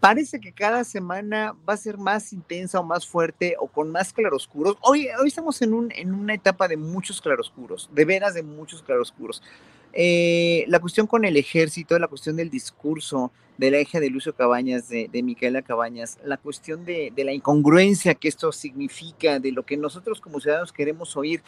parece que cada semana va a ser más intensa o más fuerte o con más claroscuros. Hoy, hoy estamos en, un, en una etapa de muchos claroscuros, de veras de muchos claroscuros. Eh, la cuestión con el ejército, la cuestión del discurso de la hija de Lucio Cabañas, de, de Micaela Cabañas, la cuestión de, de la incongruencia que esto significa, de lo que nosotros como ciudadanos queremos oír.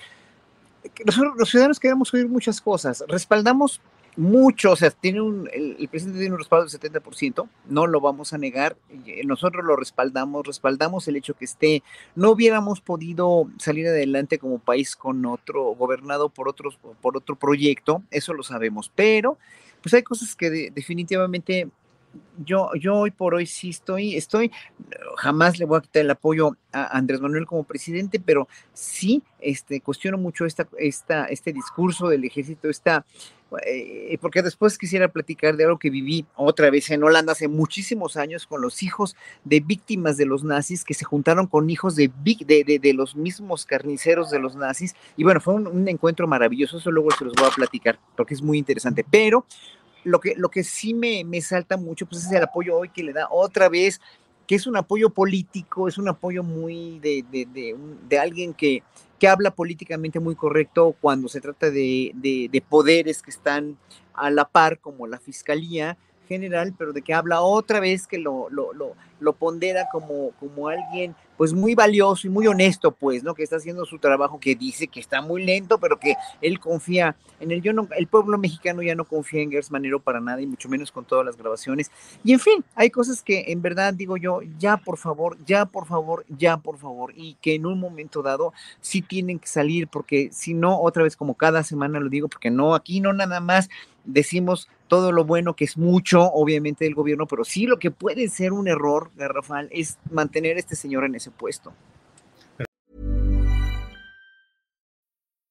Nosotros los ciudadanos queremos oír muchas cosas. Respaldamos mucho, o sea, tiene un, el, presidente tiene un respaldo del 70%, no lo vamos a negar, nosotros lo respaldamos, respaldamos el hecho que esté, no hubiéramos podido salir adelante como país con otro, gobernado por otros, por otro proyecto, eso lo sabemos, pero pues hay cosas que de, definitivamente yo, yo hoy por hoy sí estoy, estoy, jamás le voy a quitar el apoyo a Andrés Manuel como presidente, pero sí este, cuestiono mucho esta, esta, este discurso del ejército, esta, eh, porque después quisiera platicar de algo que viví otra vez en Holanda hace muchísimos años con los hijos de víctimas de los nazis que se juntaron con hijos de, de, de, los mismos carniceros de los nazis. Y bueno, fue un, un encuentro maravilloso, eso luego se los voy a platicar porque es muy interesante. Pero lo que, lo que sí me, me salta mucho pues es el apoyo hoy que le da otra vez, que es un apoyo político, es un apoyo muy de, de, de, de alguien que, que habla políticamente muy correcto cuando se trata de, de, de, poderes que están a la par, como la Fiscalía General, pero de que habla otra vez que lo, lo, lo, lo pondera como, como alguien pues muy valioso y muy honesto, pues, ¿no? Que está haciendo su trabajo, que dice que está muy lento, pero que él confía en el yo no, el pueblo mexicano ya no confía en Gers Manero para nada, y mucho menos con todas las grabaciones. Y en fin, hay cosas que en verdad digo yo, ya por favor, ya por favor, ya por favor, y que en un momento dado sí tienen que salir, porque si no, otra vez como cada semana lo digo, porque no, aquí no nada más decimos todo lo bueno que es mucho, obviamente, del gobierno, pero sí lo que puede ser un error garrafal es mantener a este señor en ese puesto.